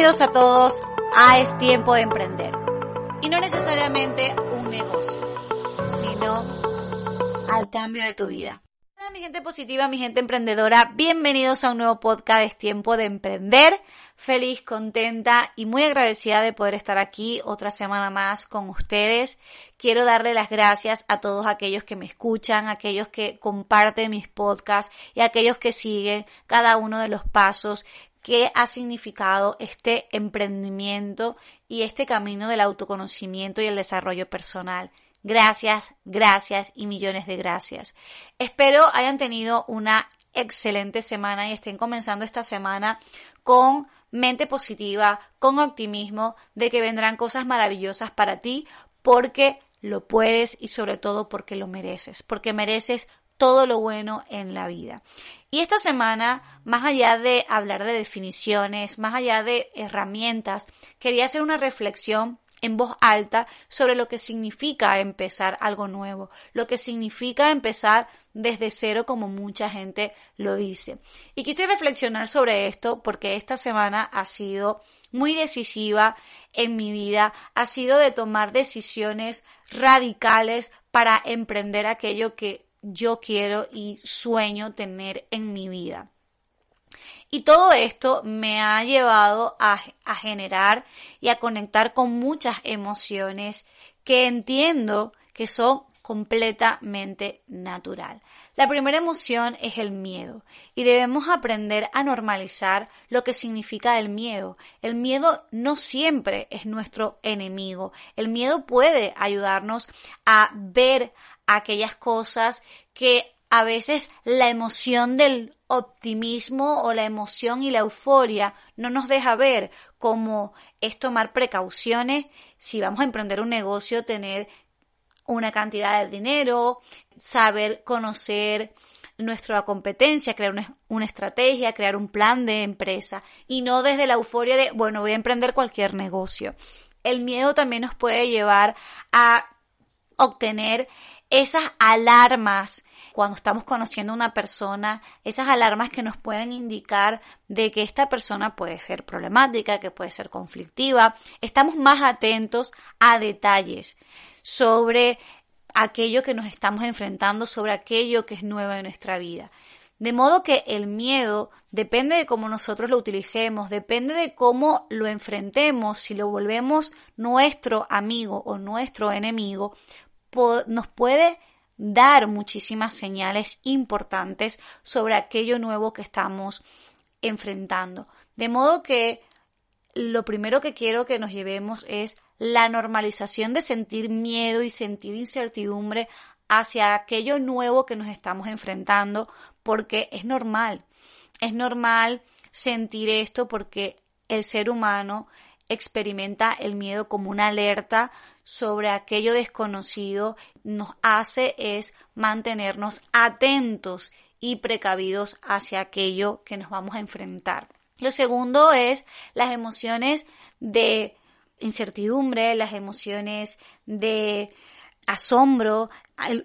Bienvenidos a todos a Es Tiempo de Emprender. Y no necesariamente un negocio, sino al cambio de tu vida. Hola mi gente positiva, mi gente emprendedora, bienvenidos a un nuevo podcast Es Tiempo de Emprender. Feliz, contenta y muy agradecida de poder estar aquí otra semana más con ustedes. Quiero darle las gracias a todos aquellos que me escuchan, aquellos que comparten mis podcasts y aquellos que siguen cada uno de los pasos qué ha significado este emprendimiento y este camino del autoconocimiento y el desarrollo personal. Gracias, gracias y millones de gracias. Espero hayan tenido una excelente semana y estén comenzando esta semana con mente positiva, con optimismo de que vendrán cosas maravillosas para ti porque lo puedes y sobre todo porque lo mereces, porque mereces todo lo bueno en la vida. Y esta semana, más allá de hablar de definiciones, más allá de herramientas, quería hacer una reflexión en voz alta sobre lo que significa empezar algo nuevo, lo que significa empezar desde cero como mucha gente lo dice. Y quise reflexionar sobre esto porque esta semana ha sido muy decisiva en mi vida, ha sido de tomar decisiones radicales para emprender aquello que yo quiero y sueño tener en mi vida. Y todo esto me ha llevado a, generar y a conectar con muchas emociones que entiendo que son completamente natural. La primera emoción es el miedo y debemos aprender a normalizar lo que significa el miedo. El miedo no siempre es nuestro enemigo. El miedo puede ayudarnos a ver aquellas cosas que a veces la emoción del optimismo o la emoción y la euforia no nos deja ver, como es tomar precauciones si vamos a emprender un negocio, tener una cantidad de dinero, saber conocer nuestra competencia, crear una, una, estrategia, crear un plan de empresa y no desde la euforia de, bueno, voy a emprender cualquier negocio. El miedo también nos puede llevar a obtener esas alarmas cuando estamos conociendo a una persona, esas alarmas que nos pueden indicar de que esta persona puede ser problemática, que puede ser conflictiva, estamos más atentos a detalles sobre aquello que nos estamos enfrentando, sobre aquello que es nuevo en nuestra vida. De modo que el miedo depende de cómo nosotros lo utilicemos, depende de cómo lo enfrentemos, si lo volvemos nuestro amigo o nuestro enemigo, nos puede dar muchísimas señales importantes sobre aquello nuevo que estamos enfrentando. De modo que lo primero que quiero que nos llevemos es la normalización de sentir miedo y sentir incertidumbre hacia aquello nuevo que nos estamos enfrentando, porque es normal. Es normal sentir esto porque el ser humano experimenta el miedo como una alerta sobre aquello desconocido nos hace es mantenernos atentos y precavidos hacia aquello que nos vamos a enfrentar. Lo segundo es las emociones de incertidumbre, las emociones de asombro,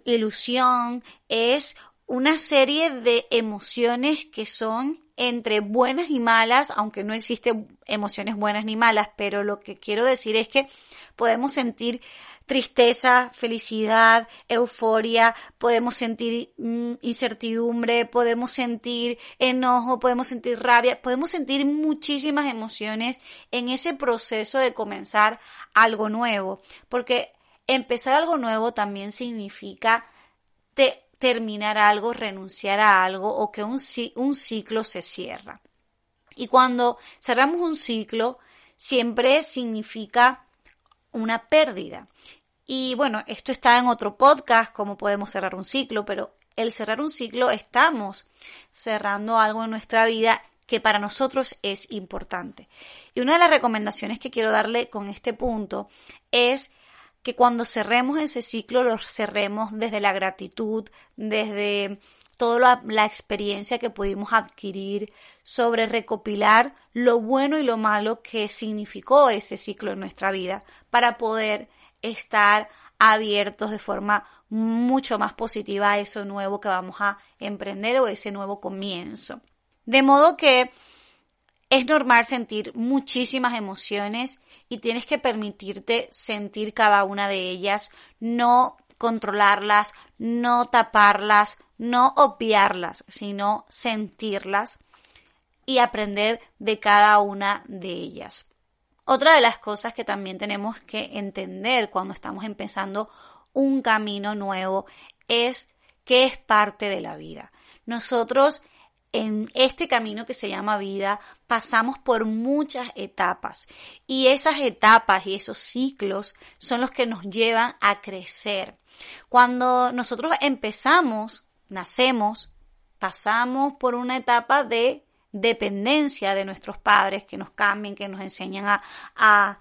ilusión, es una serie de emociones que son entre buenas y malas, aunque no existen emociones buenas ni malas, pero lo que quiero decir es que podemos sentir tristeza, felicidad, euforia, podemos sentir mm, incertidumbre, podemos sentir enojo, podemos sentir rabia, podemos sentir muchísimas emociones en ese proceso de comenzar algo nuevo, porque empezar algo nuevo también significa terminar algo, renunciar a algo o que un, un ciclo se cierra. Y cuando cerramos un ciclo, siempre significa una pérdida. Y bueno, esto está en otro podcast, cómo podemos cerrar un ciclo, pero el cerrar un ciclo estamos cerrando algo en nuestra vida que para nosotros es importante. Y una de las recomendaciones que quiero darle con este punto es que cuando cerremos ese ciclo lo cerremos desde la gratitud, desde toda la, experiencia que pudimos adquirir sobre recopilar lo bueno y lo malo que significó ese ciclo en nuestra vida para poder estar abiertos de forma mucho más positiva a eso nuevo que vamos a emprender o ese nuevo comienzo. De modo que es normal sentir muchísimas emociones y tienes que permitirte sentir cada una de ellas, no controlarlas, no taparlas, no obviarlas, sino sentirlas y aprender de cada una de ellas. Otra de las cosas que también tenemos que entender cuando estamos empezando un camino nuevo es que es parte de la vida. Nosotros en este camino que se llama vida pasamos por muchas etapas y esas etapas y esos ciclos son los que nos llevan a crecer. Cuando nosotros empezamos, nacemos, pasamos por una etapa de dependencia de nuestros padres que nos cambien, que nos enseñan a, a,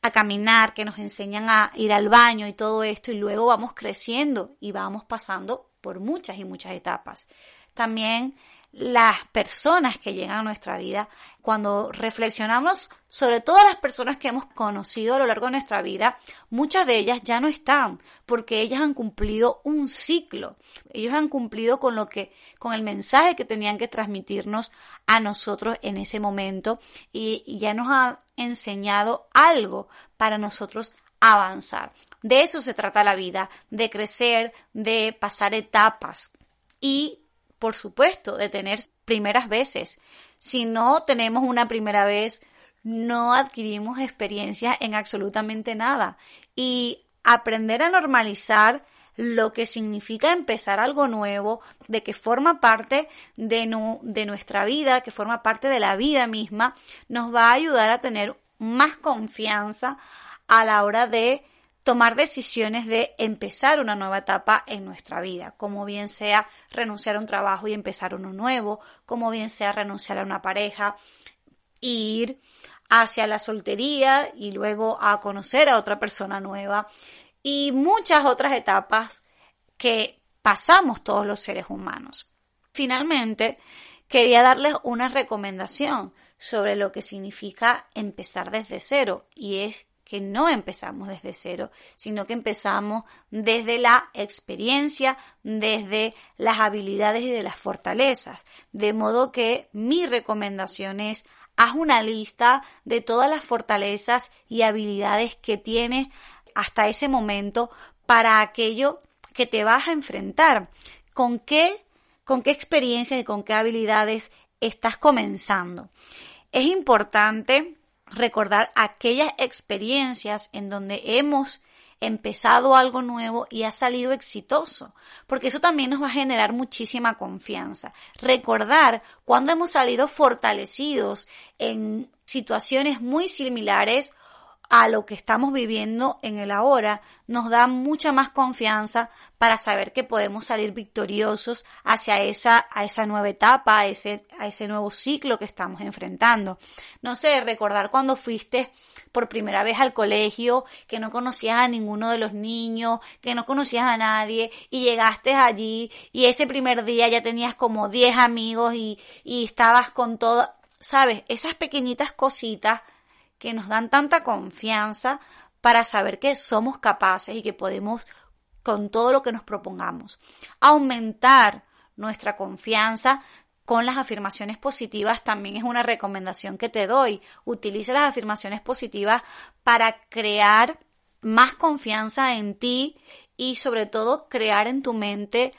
a caminar, que nos enseñan a ir al baño y todo esto y luego vamos creciendo y vamos pasando por muchas y muchas etapas. También las personas que llegan a nuestra vida, cuando reflexionamos sobre todas las personas que hemos conocido a lo largo de nuestra vida, muchas de ellas ya no están, porque ellas han cumplido un ciclo. Ellos han cumplido con lo que, con el mensaje que tenían que transmitirnos a nosotros en ese momento y, ya nos han enseñado algo para nosotros avanzar. De eso se trata la vida, de crecer, de pasar etapas y por supuesto, de tener primeras veces. Si no tenemos una primera vez, no adquirimos experiencia en absolutamente nada. Y aprender a normalizar lo que significa empezar algo nuevo, de que forma parte de, de nuestra vida, que forma parte de la vida misma, nos va a ayudar a tener más confianza a la hora de tomar decisiones de empezar una nueva etapa en nuestra vida, como bien sea renunciar a un trabajo y empezar uno nuevo, como bien sea renunciar a una pareja, ir hacia la soltería y luego a conocer a otra persona nueva y muchas otras etapas que pasamos todos los seres humanos. Finalmente, quería darles una recomendación sobre lo que significa empezar desde cero y es que no empezamos desde cero, sino que empezamos desde la experiencia, desde las habilidades y de las fortalezas. De modo que mi recomendación es haz una lista de todas las fortalezas y habilidades que tienes hasta ese momento para aquello que te vas a enfrentar. ¿Con qué, con qué experiencias y con qué habilidades estás comenzando? Es importante recordar aquellas experiencias en donde hemos empezado algo nuevo y ha salido exitoso, porque eso también nos va a generar muchísima confianza. Recordar cuando hemos salido fortalecidos en situaciones muy similares a lo que estamos viviendo en el ahora, nos da mucha más confianza para saber que podemos salir victoriosos hacia esa, a esa nueva etapa, a ese, a ese nuevo ciclo que estamos enfrentando. No sé, recordar cuando fuiste por primera vez al colegio, que no conocías a ninguno de los niños, que no conocías a nadie, y llegaste allí, y ese primer día ya tenías como 10 amigos y, y estabas con todo, sabes, esas pequeñitas cositas que nos dan tanta confianza para saber que somos capaces y que podemos con todo lo que nos propongamos. Aumentar nuestra confianza con las afirmaciones positivas también es una recomendación que te doy. Utiliza las afirmaciones positivas para crear más confianza en ti y sobre todo crear en tu mente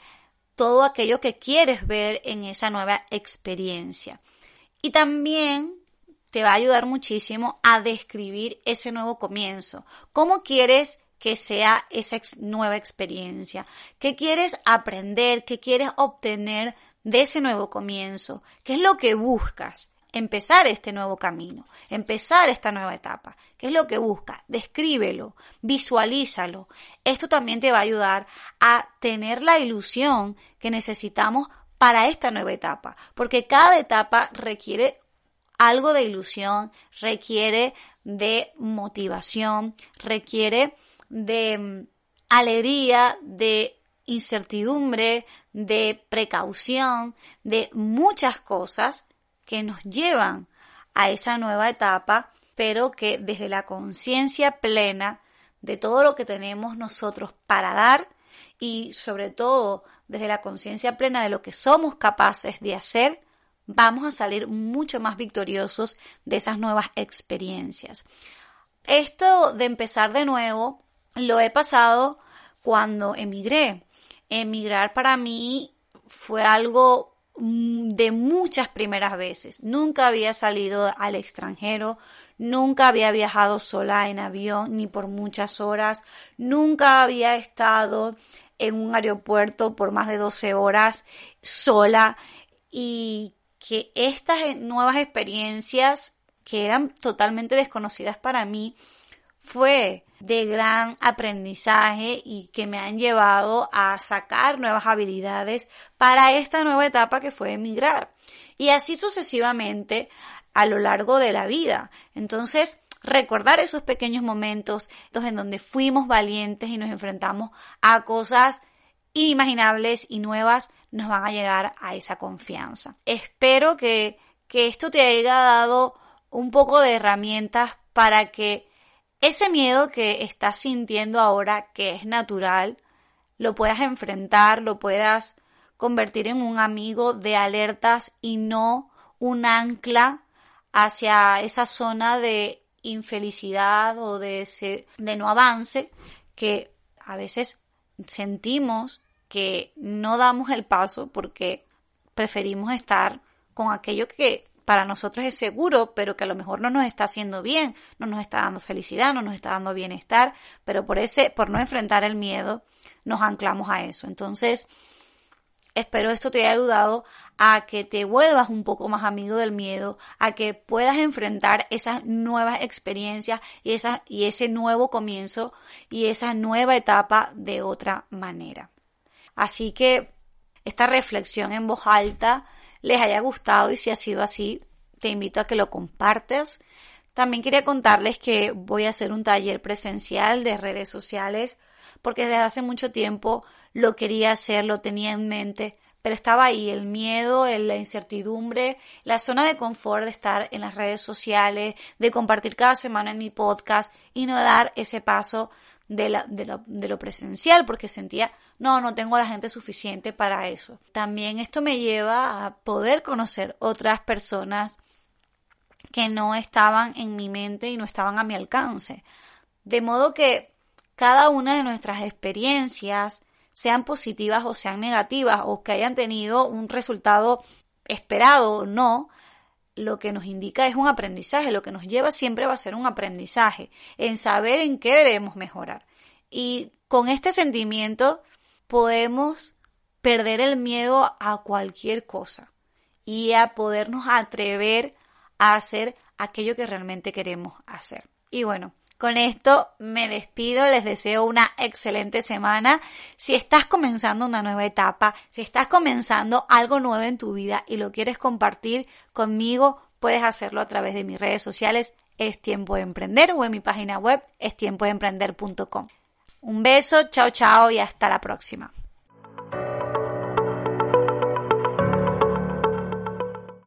todo aquello que quieres ver en esa nueva experiencia. Y también te va a ayudar muchísimo a describir ese nuevo comienzo. ¿Cómo quieres que sea esa nueva experiencia? ¿Qué quieres aprender? ¿Qué quieres obtener de ese nuevo comienzo? ¿Qué es lo que buscas? empezar este nuevo camino, empezar esta nueva etapa. ¿Qué es lo que busca? Descríbelo, visualízalo. Esto también te va a ayudar a tener la ilusión que necesitamos para esta nueva etapa, porque cada etapa requiere algo de ilusión, requiere de motivación, requiere de mm, alegría, de incertidumbre, de precaución, de muchas cosas que nos llevan a esa nueva etapa, pero que desde la conciencia plena de todo lo que tenemos nosotros para dar y sobre todo desde la conciencia plena de lo que somos capaces de hacer, vamos a salir mucho más victoriosos de esas nuevas experiencias. Esto de empezar de nuevo lo he pasado cuando emigré. Emigrar para mí fue algo mm, de muchas primeras veces. Nunca había salido al extranjero, nunca había viajado sola en avión ni por muchas horas, nunca había estado en un aeropuerto por más de 12 horas sola y que estas nuevas experiencias que eran totalmente desconocidas para mí fue de gran aprendizaje y que me han llevado a sacar nuevas habilidades para esta nueva etapa que fue emigrar. Y así sucesivamente a lo largo de la vida. Entonces, recordar esos pequeños momentos en donde fuimos valientes y nos enfrentamos a cosas inimaginables y nuevas nos van a llegar a esa confianza. Espero que, que esto te haya dado un poco de herramientas para que ese miedo que estás sintiendo ahora, que es natural, lo puedas enfrentar, lo puedas convertir en un amigo de alertas y no un ancla hacia esa zona de infelicidad o de, de no avance que a veces sentimos que no damos el paso porque preferimos estar con aquello que para nosotros es seguro, pero que a lo mejor no nos está haciendo bien, no nos está dando felicidad, no nos está dando bienestar, pero por ese, por no enfrentar el miedo, nos anclamos a eso. Entonces, espero esto te haya ayudado a que te vuelvas un poco más amigo del miedo, a que puedas enfrentar esas nuevas experiencias y, y ese nuevo comienzo y esa nueva etapa de otra manera. Así que esta reflexión en voz alta les haya gustado y si ha sido así, te invito a que lo compartas. También quería contarles que voy a hacer un taller presencial de redes sociales porque desde hace mucho tiempo lo quería hacer, lo tenía en mente, pero estaba ahí el miedo, la incertidumbre, la zona de confort de estar en las redes sociales, de compartir cada semana en mi podcast y no dar ese paso de, lo, de lo presencial porque sentía, no, no tengo la gente suficiente para eso. También esto me lleva a poder conocer otras personas que no estaban en mi mente y no estaban a mi alcance. De modo que cada una de nuestras experiencias, sean positivas o sean negativas, o que hayan tenido un resultado esperado o no, lo que nos indica es un aprendizaje, lo que nos lleva siempre va a ser un aprendizaje, en saber en qué debemos mejorar. Y con este sentimiento podemos perder el miedo a cualquier cosa y a podernos atrever a hacer aquello que realmente queremos hacer. Y bueno, con esto me despido, les deseo una excelente semana. Si estás comenzando una nueva etapa, si estás comenzando algo nuevo en tu vida y lo quieres compartir conmigo, puedes hacerlo a través de mis redes sociales, es tiempo de emprender o en mi página web es tiempoemprender.com. Un beso, chao chao y hasta la próxima.